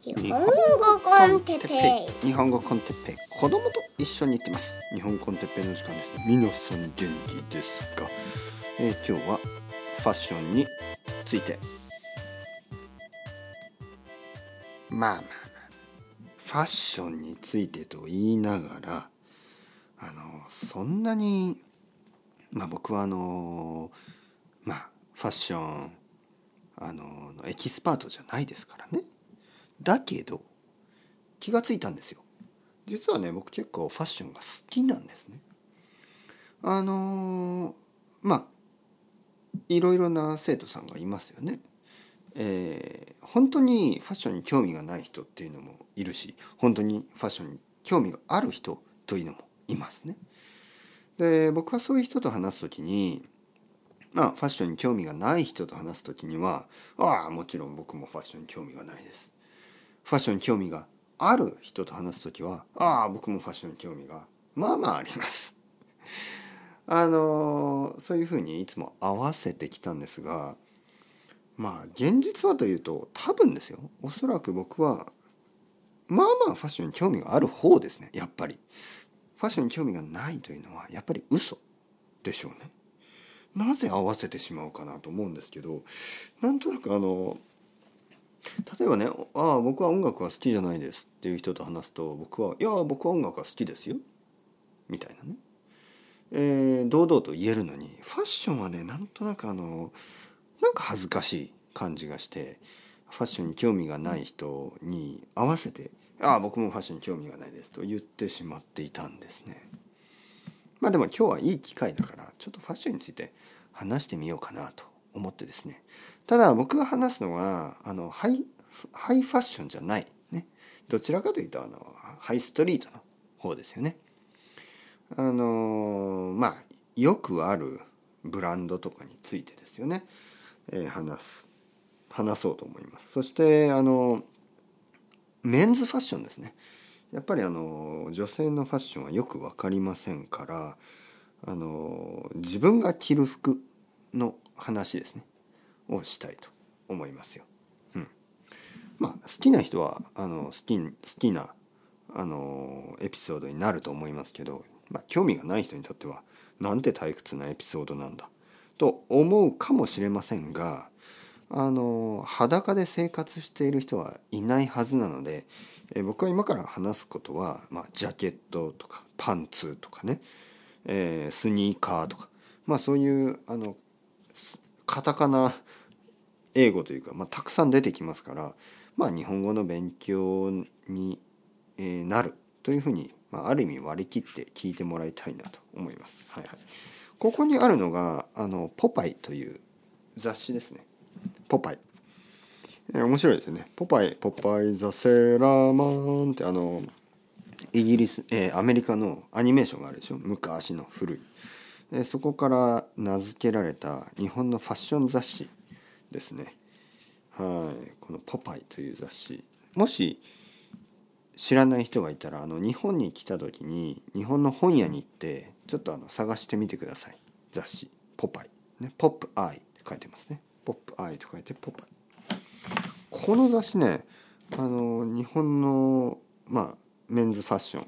日本語コンテッペイ日本語コンテッペイ子供と一緒に行ってます。日本コンテッペイの時間です。ね皆さん元気です。か、えー、今日はファッションについてまあまあまあファッションについてと言いながらあのそんなにまあ僕はあのまあファッションあのエキスパートじゃないです。からねだけど気がついたんですよ実はね僕結構ファッションが好きなんですねあのまあいろいろな生徒さんがいますよねえー、本当にファッションに興味がない人っていうのもいるし本当にファッションに興味がある人というのもいますね。で僕はそういう人と話す時にまあファッションに興味がない人と話す時にはああもちろん僕もファッションに興味がないです。ファッションに興味がある人と話す時はああ僕もファッションに興味がまあまああります。あのそういうふうにいつも合わせてきたんですがまあ現実はというと多分ですよおそらく僕はまあまあファッションに興味がある方ですねやっぱり。ファッションに興味がないというのはやっぱり嘘でしょうね。なぜ合わせてしまうかなと思うんですけどなんとなくあの例えばね「ああ僕は音楽は好きじゃないです」っていう人と話すと僕は「いや僕は音楽は好きですよ」みたいなね、えー、堂々と言えるのにファッションはねなんとなくあのなんか恥ずかしい感じがしてファッションに興味がない人に合わせて「ああ僕もファッションに興味がないです」と言ってしまっていたんですね。まあでも今日はいい機会だからちょっとファッションについて話してみようかなと思ってですね。ただ僕が話すのはあのハイハイファッションじゃない。ね。どちらかというとあのハイストリートの方ですよね。あのまあよくあるブランドとかについてですよね、えー、話す話そうと思います。そしてあのメンズファッションですね。やっぱりあの女性のファッションはよく分かりませんからあの自分が着る服の話ですねをしたいと思いますよ。うん、まあ好きな人はあの好き好きなあのエピソードになると思いますけど、まあ、興味がない人にとってはなんて退屈なエピソードなんだと思うかもしれませんがあの裸で生活している人はいないはずなので、え僕は今から話すことは、まあ、ジャケットとかパンツとかね、えー、スニーカーとか、まあ、そういうあのカタカナ英語というか、まあ、たくさん出てきますから、まあ、日本語の勉強に、え、なるというふうに、まあ、ある意味割り切って聞いてもらいたいなと思います。はいはい、ここにあるのがあのポパイという雑誌ですね。ポパイ。えー、面白いですね。ポパイ、ポパイ・ザ・セーラーマンってあのイギリス、えー、アメリカのアニメーションがあるでしょ昔の古い、そこから名付けられた日本のファッション雑誌ですね。はい。この「ポパイ」という雑誌。もし知らない人がいたらあの日本に来た時に日本の本屋に行ってちょっとあの探してみてください。雑誌「ポパイ」ね「ポップアイ」って書いてますね「ポップアイ」と書いて「ポパイ」この雑誌ねあの日本のまあメンズファッション。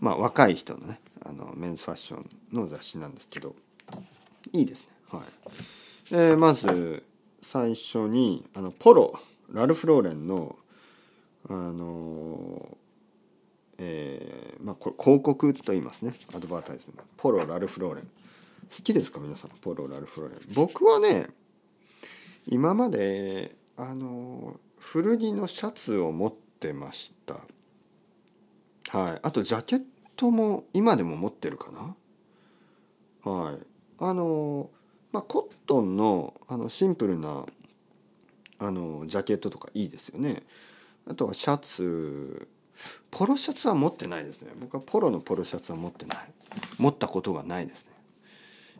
まあ若い人のねあのメンズファッションの雑誌なんですけどいいですね。はい、えー、まず最初にあのポロラルフ・ローレンのあのえー、まあこ広告と言いますね。アドバータイズメント。ポロラルフ・ローレン。好きですか？皆さん。ポロラルフ・ローレン。僕はね今まであの古着のシャツを持ってました。はい、あとジャケットも今でも持ってるかな？はい。あのまあコットンのあのシンプルなあのジャケットとかいいですよね。あとはシャツ。ポロシャツは持ってないですね。僕はポロのポロシャツは持ってない。持ったことがないですね。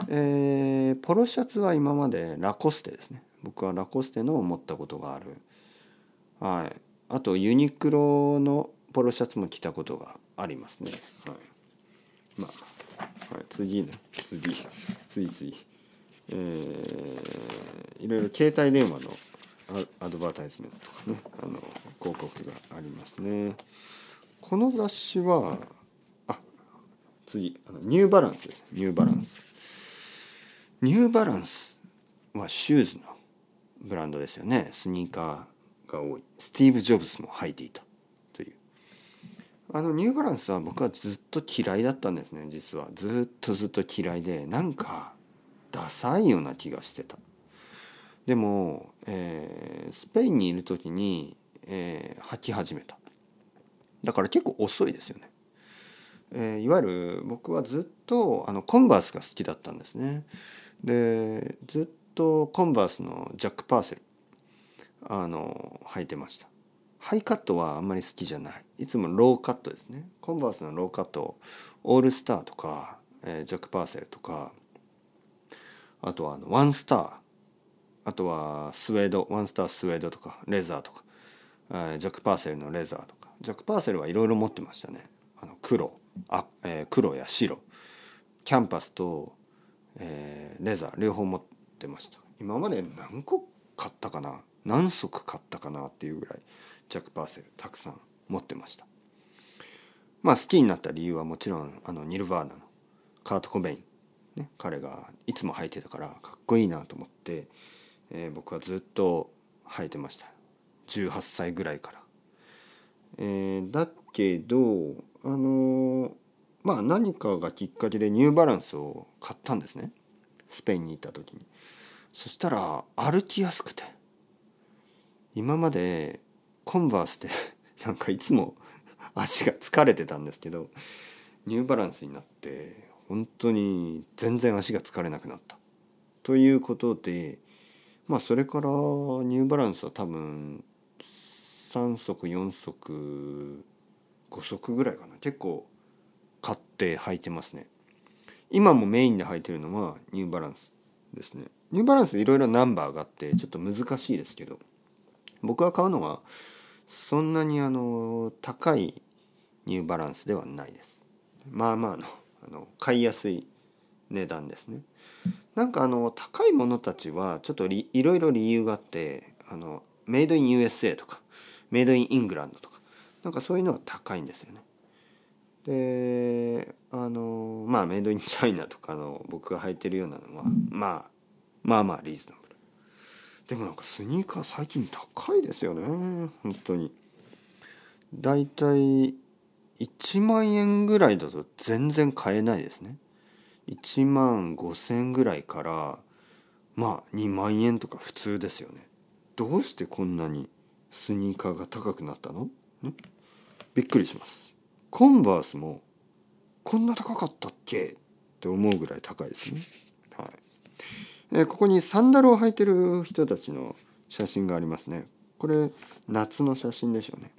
えー、ポロシャツは今までラコステですね。僕はラコステのを持ったことがある。はい。あとユニクロのポロシャツも着たことがありますね。はい。まあ、はい、次ね、次、次次。えー、いろいろ携帯電話のアドバタイズメントとかね。あの広告がありますね。この雑誌はあ次。あのニューバランスです。ニューバランス。ニューバランスはシューズのブランドですよね。スニーカーが多い。スティーブ・ジョブズも履いていた。あのニューバランスは僕はずっと嫌いだったんですね実は。ずっとずっと嫌いでなんかダサいような気がしてた。でも、えー、スペインにいる時に、えー、履き始めた。だから結構遅いですよね、えー、いわゆる僕はずっとあのコンバースが好きだったんですね。でずっとコンバースのジャック・パーセルあの履いてました。ハイカットはあんまり好きじゃない。いつもローカットですね。コンバースのローカットオールスターとか、えー、ジャック・パーセルとかあとはあのワンスター。あとはスウェードワンスタースウェードとかレザーとか、えー、ジャック・パーセルのレザーとか。ジャック・パーセルはいろいろ持ってましたね。あの黒あ、えー、黒や白。キャンパスと、えー、レザー両方持ってました。今まで何個買ったかな？何足買ったかなっていうぐらいジャック・パーセルたくさん持ってましたまあ好きになった理由はもちろんあのニルヴァーナのカート・コベインね、彼がいつも履いてたからかっこいいなと思って、えー、僕はずっと履いてました18歳ぐらいから。えー、だけどあのー、まあ何かがきっかけでニューバランスを買ったんですねスペインに行った時に。そしたら歩きやすくて今までコンバースで なんかいつも足が疲れてたんですけどニューバランスになって本当に全然足が疲れなくなった。ということでまあそれからニューバランスは多分3足4足5足ぐらいかな。結構買って履いてますね。今もメインで履いてるのはニューバランスですね。ニューバランスいろいろナンバーがあってちょっと難しいですけど僕が買うのはそんなにあの高いニューバランスではないですまあまあのあの買いやすい値段ですね。なんかあの高いものたちはちょっといろいろ理由があってあのメイドイン USA とかメイドインイングランドとかなんかそういうのは高いんですよね。であのまあメイドインチャイナとかの僕が履いてるようなのは、まあ、まあまあリーズナブル。でもなんかスニーカー最近高いですよね本当に。だいたい1万円ぐらいだと全然買えないですね。1万5,000円ぐらいからまあ2万円とか普通ですよね。どうしてこんなにスニーカーが高くなったの、ね、びっくりします。コンバースもこんな高かったっけ？って思うぐらい高いですね。はいえここにサンダルを履いてる人たちの写真がありますね。これ夏の写真でしょうね。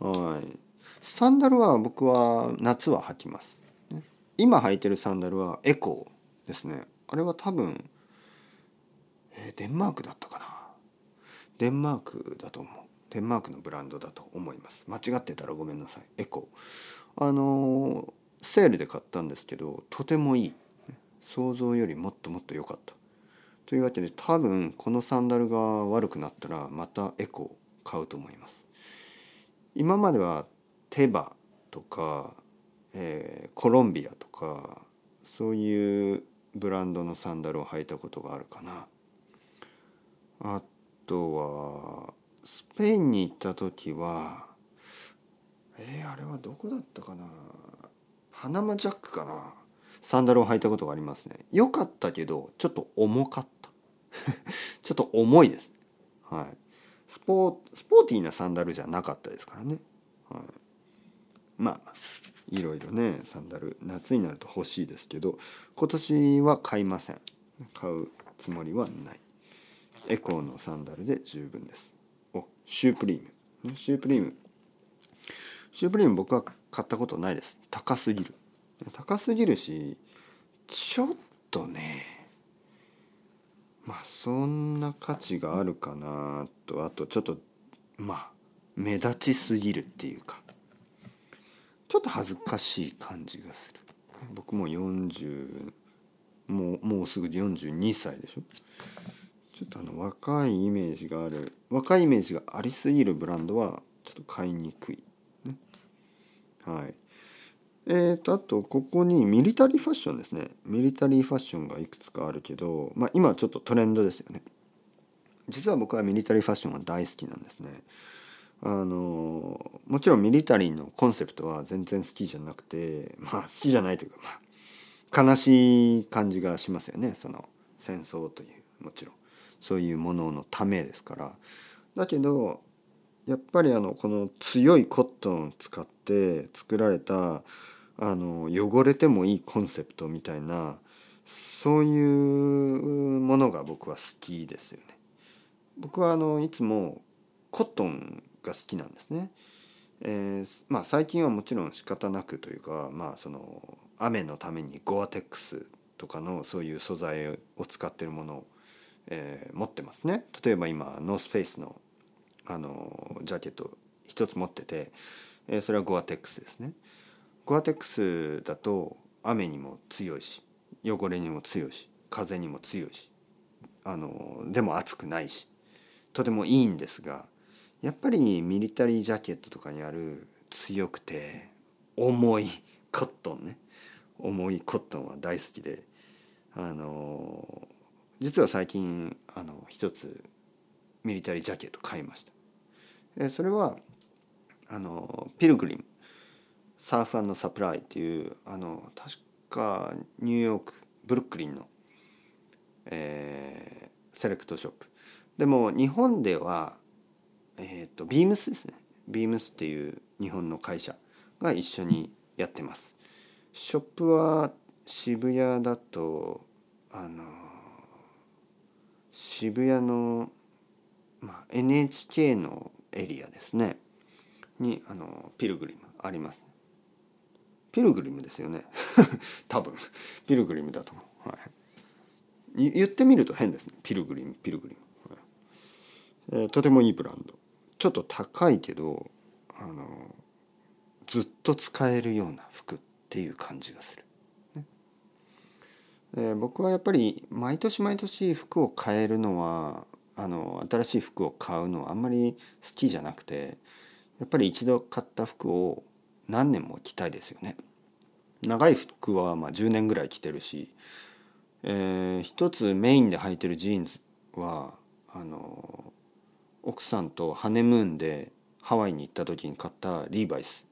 はい。サンダルは僕は夏は履きます。今履いてるサンダルはエコーですね。あれは多分、えー、デンマークだったかな。デンマークだと思う。デンマークのブランドだと思います。間違ってたらごめんなさい。エコー。あのー、セールで買ったんですけどとてもいい。想像よりもっともっと良かった。というわけで多分このサンダルが悪くなったらまたエコー買うと思います。今まではテバとか、えー、コロンビアとかそういうブランドのサンダルを履いたことがあるかな。あとはスペインに行った時はえー、あれはどこだったかな。パナマジャックかな。サンダルを履いたことがありますね。良かったけどちょっと重かった。ちょっと重いです。はい。スポスポーティーなサンダルじゃなかったですからね。はい。まあいろいろねサンダル夏になると欲しいですけど今年は買いません。買うつもりはない。エコーのサンダルで十分です。おシュープリーム。シュープリーム。シュープリーム僕は買ったことないです。高すぎる。高すぎるしちょっとねまあそんな価値があるかなとあとちょっとまあ目立ちすぎるっていうかちょっと恥ずかしい感じがする。僕も40もうもうすぐ42歳でしょ？ちょっとあの若いイメージがある若いイメージがありすぎるブランドはちょっと買いにくい、ね、はい。えーとあとここにミリタリーファッションですね。ミリタリーファッションがいくつかあるけど、まあ、今ちょっとトレンドですよね。実は僕はミリタリーファッションが大好きなんですね。あのもちろんミリタリーのコンセプトは全然好きじゃなくてまあ好きじゃないというかまあ悲しい感じがしますよね。その戦争というもちろん。そういうもののためですから。だけどやっぱりあのこの強いコットンを使って作られたあの汚れてもいいコンセプトみたいなそういうものが僕は好きですよね。僕はあのいつもコットンが好きなんですね。えー、まあ最近はもちろん仕方なくというかまあその雨のためにゴアテックスとかのそういう素材を使ってるものを、えー、持ってますね。例えば今ノースフェイスのあのジャケット一つ持ってて、えー、それはゴアテックスですね。ゴアテックスだと雨にも強いし汚れにも強いし風にも強いしあのでも暑くないしとてもいいんですがやっぱりミリタリージャケットとかにある強くて重いコットンね。重いコットンは大好きであの実は最近あの一つミリタリージャケット買いました。それはあのピルグリム。サーフサプライっていうあの確かニューヨークブルックリンの、えー、セレクトショップ。でも日本ではえっ、ー、とビームスですね。ビームスっていう日本の会社が一緒にやってます。ショップは渋谷だとあの渋谷の、まあ、NHK のエリアですね。にあのピルグリムあります、ね、ピルグリムですよね。多分。ピルグリムだと思う、はい、言ってみると変ですね。ピルグリムピルグリム、はい。えー、とてもいいブランド。ちょっと高いけどあのずっと使えるような服っていう感じがする。ね、で僕はやっぱり毎年毎年服を変えるのはあの新しい服を買うのはあんまり好きじゃなくてやっぱり一度買った服を何年も着たいですよね。長い服はまあ10年ぐらい着てるし、えー、一つメインで履いてるジーンズはあの奥さんとハネムーンでハワイに行った時に買ったリーバイス。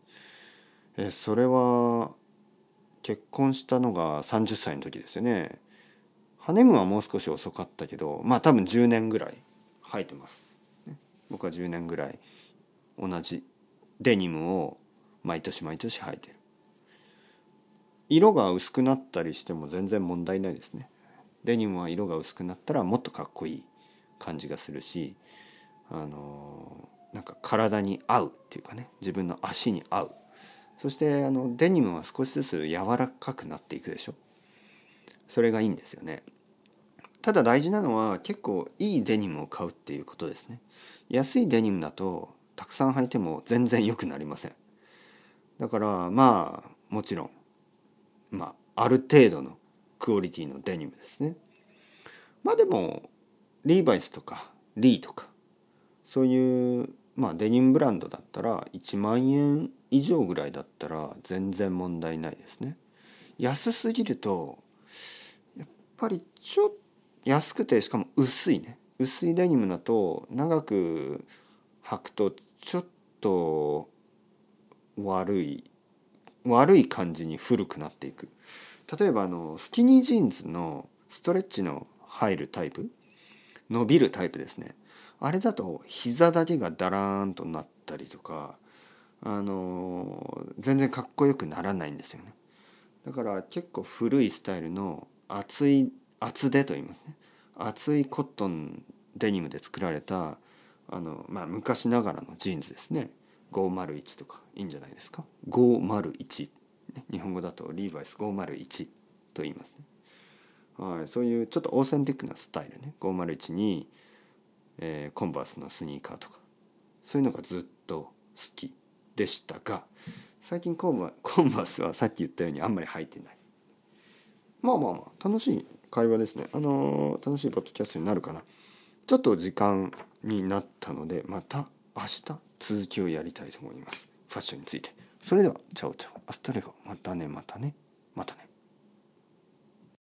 えそれは結婚したのが30歳の時ですよね。ハネムーンはもう少し遅かったけどまあ多分10年ぐらい履いてます。僕は10年ぐらい同じデニムを毎年毎年履いてる。色が薄くなったりしても全然問題ないですね。デニムは色が薄くなったらもっとかっこいい感じがするしあのなんか体に合うっていうかね自分の足に合う。そしてあのデニムは少しずつ柔らかくなっていくでしょ。それがいいんですよね。ただ大事なのは結構いいデニムを買うっていうことですね。安いデニムだとたくさん履いても全然良くなりません。だからまあもちろんまあある程度のクオリティのデニムですねまあでもリーバイスとかリーとかそういうまあデニムブランドだったら1万円以上ぐらいだったら全然問題ないですね。安すぎるとやっぱりちょっと安くてしかも薄いね薄いデニムだと長く履くとちょっと悪い悪い感じに古くなっていく。例えばあのスキニージーンズのストレッチの入るタイプ伸びるタイプですね。あれだと膝だけがダラーンとなったりとかあの全然かっこよくならないんですよね。だから結構古いスタイルの厚い厚手と言いますね。厚いコットンデニムで作られたあの、まあ、昔ながらのジーンズですね。501とかいいんじゃないですか？501、日本語だとリーバイス501と言いますね。はい、そういうちょっとオーセンティックなスタイルね。501にえー、コンバースのスニーカーとか。そういうのがずっと好きでしたが最近コンバ コンバースはさっき言ったようにあんまり履いてない。まあまあまあ楽しい会話ですね。あのー、楽しいポッドキャストになるかな。ちょっと時間になったのでまた明日続きをやりたいと思います。ファッションについて。それでは Ciao ciao。 Hasta luego。またねまたね。またね。